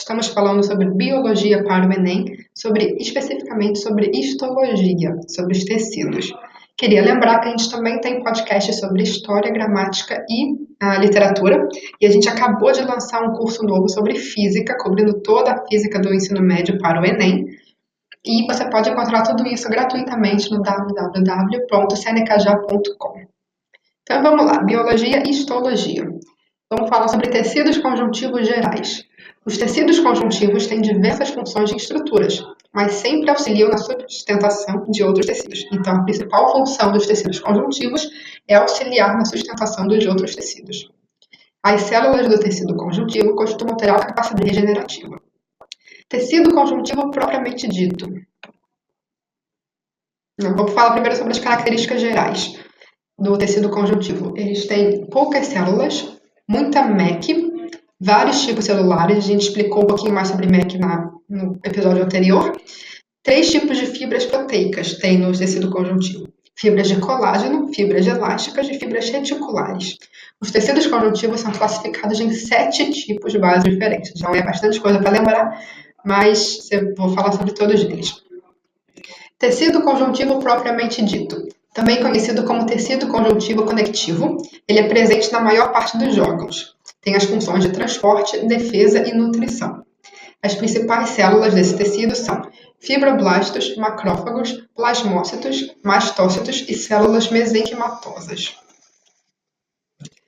Estamos falando sobre biologia para o Enem, sobre especificamente sobre histologia, sobre os tecidos. Queria lembrar que a gente também tem podcast sobre história, gramática e a literatura, e a gente acabou de lançar um curso novo sobre física, cobrindo toda a física do ensino médio para o Enem. E você pode encontrar tudo isso gratuitamente no www.cnkj.com. Então vamos lá, biologia e histologia. Vamos falar sobre tecidos conjuntivos gerais. Os tecidos conjuntivos têm diversas funções e estruturas, mas sempre auxiliam na sustentação de outros tecidos. Então, a principal função dos tecidos conjuntivos é auxiliar na sustentação dos outros tecidos. As células do tecido conjuntivo costumam ter alta capacidade regenerativa. Tecido conjuntivo propriamente dito. Vou falar primeiro sobre as características gerais do tecido conjuntivo. Eles têm poucas células, muita MEC, vários tipos celulares, a gente explicou um pouquinho mais sobre MEC na, no episódio anterior. Três tipos de fibras proteicas tem no tecido conjuntivo: fibras de colágeno, fibras elásticas e fibras reticulares. Os tecidos conjuntivos são classificados em sete tipos de base diferentes. Então é bastante coisa para lembrar, mas eu vou falar sobre todos eles. Tecido conjuntivo propriamente dito, também conhecido como tecido conjuntivo conectivo, ele é presente na maior parte dos órgãos. Tem as funções de transporte, defesa e nutrição. As principais células desse tecido são fibroblastos, macrófagos, plasmócitos, mastócitos e células mesenquimatosas.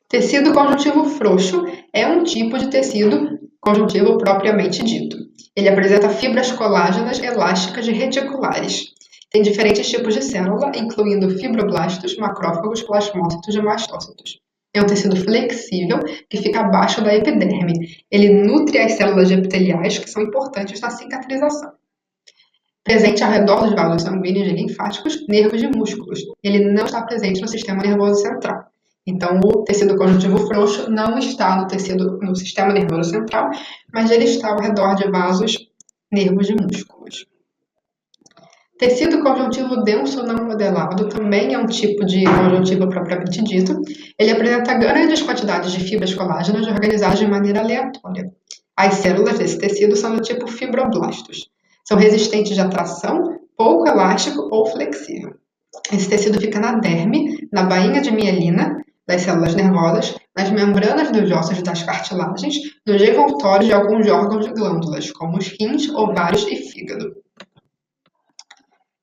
Tecido conjuntivo frouxo é um tipo de tecido conjuntivo propriamente dito. Ele apresenta fibras colágenas elásticas e reticulares. Tem diferentes tipos de célula, incluindo fibroblastos, macrófagos, plasmócitos e mastócitos. É um tecido flexível que fica abaixo da epiderme. Ele nutre as células epiteliais que são importantes na cicatrização. Presente ao redor dos vasos sanguíneos e linfáticos, nervos e músculos. Ele não está presente no sistema nervoso central. Então, o tecido conjuntivo frouxo não está no tecido no sistema nervoso central, mas ele está ao redor de vasos, nervos e músculos. Tecido conjuntivo denso não modelado também é um tipo de conjuntivo propriamente dito. Ele apresenta grandes quantidades de fibras colágenas organizadas de maneira aleatória. As células desse tecido são do tipo fibroblastos. São resistentes de atração, pouco elástico ou flexível. Esse tecido fica na derme, na bainha de mielina das células nervosas, nas membranas dos ossos das cartilagens, nos envoltórios de alguns órgãos de glândulas, como os rins, ovários e fígado.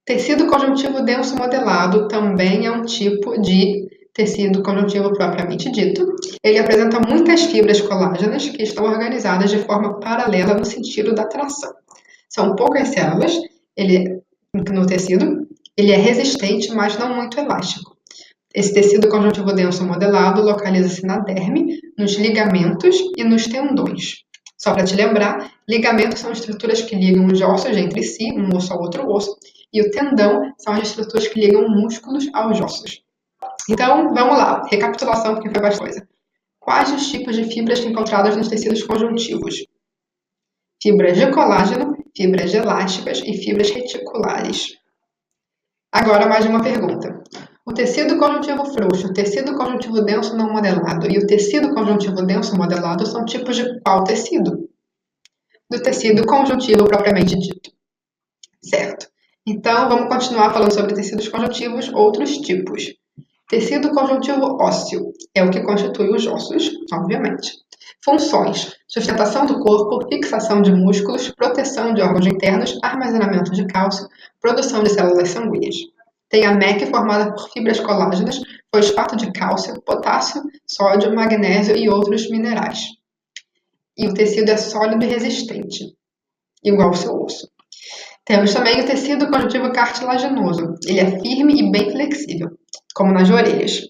Tecido conjuntivo denso modelado também é um tipo de tecido conjuntivo propriamente dito. Ele apresenta muitas fibras colágenas que estão organizadas de forma paralela no sentido da tração. São poucas células ele, no tecido, ele é resistente, mas não muito elástico. Esse tecido conjuntivo denso modelado localiza-se na derme, nos ligamentos e nos tendões. Só para te lembrar, ligamentos são estruturas que ligam os ossos entre si, um osso ao outro osso, e o tendão são as estruturas que ligam músculos aos ossos. Então, vamos lá, recapitulação, porque foi bastante coisa. Quais os tipos de fibras encontradas nos tecidos conjuntivos? Fibras de colágeno, fibras elásticas e fibras reticulares. Agora, mais uma pergunta. O tecido conjuntivo frouxo, o tecido conjuntivo denso não modelado e o tecido conjuntivo denso modelado são tipos de qual tecido? Do tecido conjuntivo propriamente dito. Certo. Então, vamos continuar falando sobre tecidos conjuntivos, outros tipos. Tecido conjuntivo ósseo é o que constitui os ossos, obviamente. Funções: sustentação do corpo, fixação de músculos, proteção de órgãos internos, armazenamento de cálcio, produção de células sanguíneas. Tem a MEC formada por fibras colágenas, fosfato de cálcio, potássio, sódio, magnésio e outros minerais. E o tecido é sólido e resistente, igual ao seu osso. Temos também o tecido conjuntivo cartilaginoso. Ele é firme e bem flexível, como nas orelhas.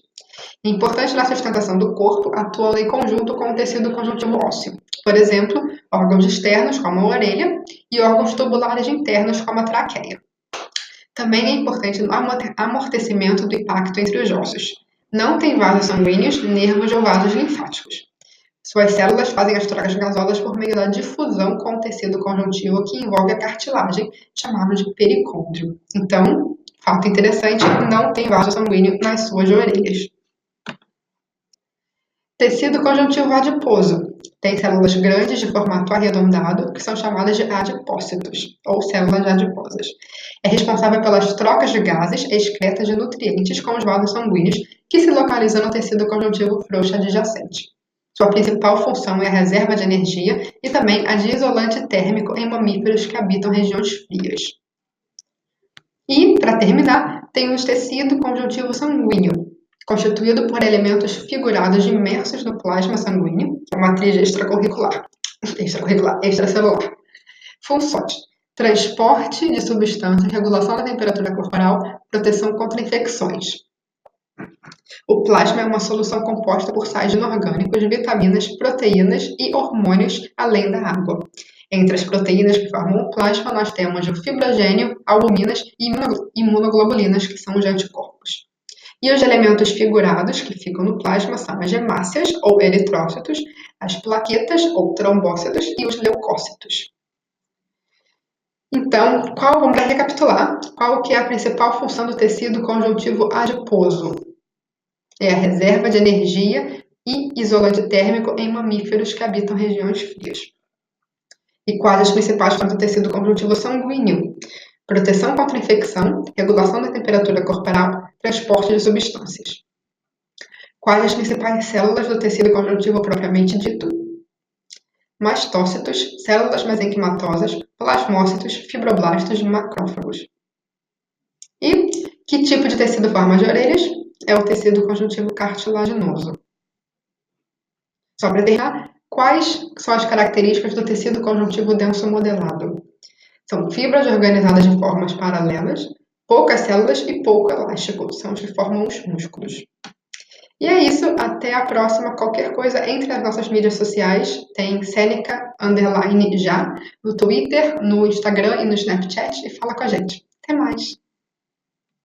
É importante na sustentação do corpo, atuando em conjunto com o tecido conjuntivo ósseo. Por exemplo, órgãos externos, como a orelha, e órgãos tubulares internos, como a traqueia. Também é importante no amortecimento do impacto entre os ossos. Não tem vasos sanguíneos, nervos ou vasos linfáticos. Suas células fazem as trocas gasosas por meio da difusão com o tecido conjuntivo que envolve a cartilagem, chamado de pericôndrio. Então, fato interessante, não tem vaso sanguíneo nas suas orelhas. Tecido conjuntivo adiposo. tem células grandes de formato arredondado, que são chamadas de adipócitos, ou células adiposas. É responsável pelas trocas de gases e excretas de nutrientes com os vasos sanguíneos, que se localizam no tecido conjuntivo frouxo adjacente. Sua principal função é a reserva de energia e também a de isolante térmico em mamíferos que habitam regiões frias. E, para terminar, tem o tecido conjuntivo sanguíneo, constituído por elementos figurados imersos no plasma sanguíneo, que é uma matriz extracurricular, extracurricular, extracelular. Funções: transporte de substâncias, regulação da temperatura corporal, proteção contra infecções. O plasma é uma solução composta por sais inorgânicos, vitaminas, proteínas e hormônios, além da água. Entre as proteínas que formam o plasma, nós temos o fibrogênio, albuminas e imunoglobulinas, que são os anticorpos. E os elementos figurados que ficam no plasma são as hemácias, ou eritrócitos, as plaquetas, ou trombócitos, e os leucócitos. Então, qual, vamos recapitular, qual que é a principal função do tecido conjuntivo adiposo? É a reserva de energia e isolante térmico em mamíferos que habitam regiões frias. E quais as principais funções do tecido conjuntivo sanguíneo? Proteção contra infecção, regulação da temperatura corporal, transporte de substâncias. Quais as principais células do tecido conjuntivo propriamente dito? Mastócitos, células mesenquimatosas, plasmócitos, fibroblastos e macrófagos. E que tipo de tecido forma as orelhas? É o tecido conjuntivo cartilaginoso. Só para terminar, quais são as características do tecido conjuntivo denso modelado? São fibras organizadas de formas paralelas, poucas células e pouco elástico, são os que formam os músculos. E é isso, até a próxima. Qualquer coisa entre as nossas mídias sociais, tem Seneca Underline já, no Twitter, no Instagram e no Snapchat, e fala com a gente. Até mais!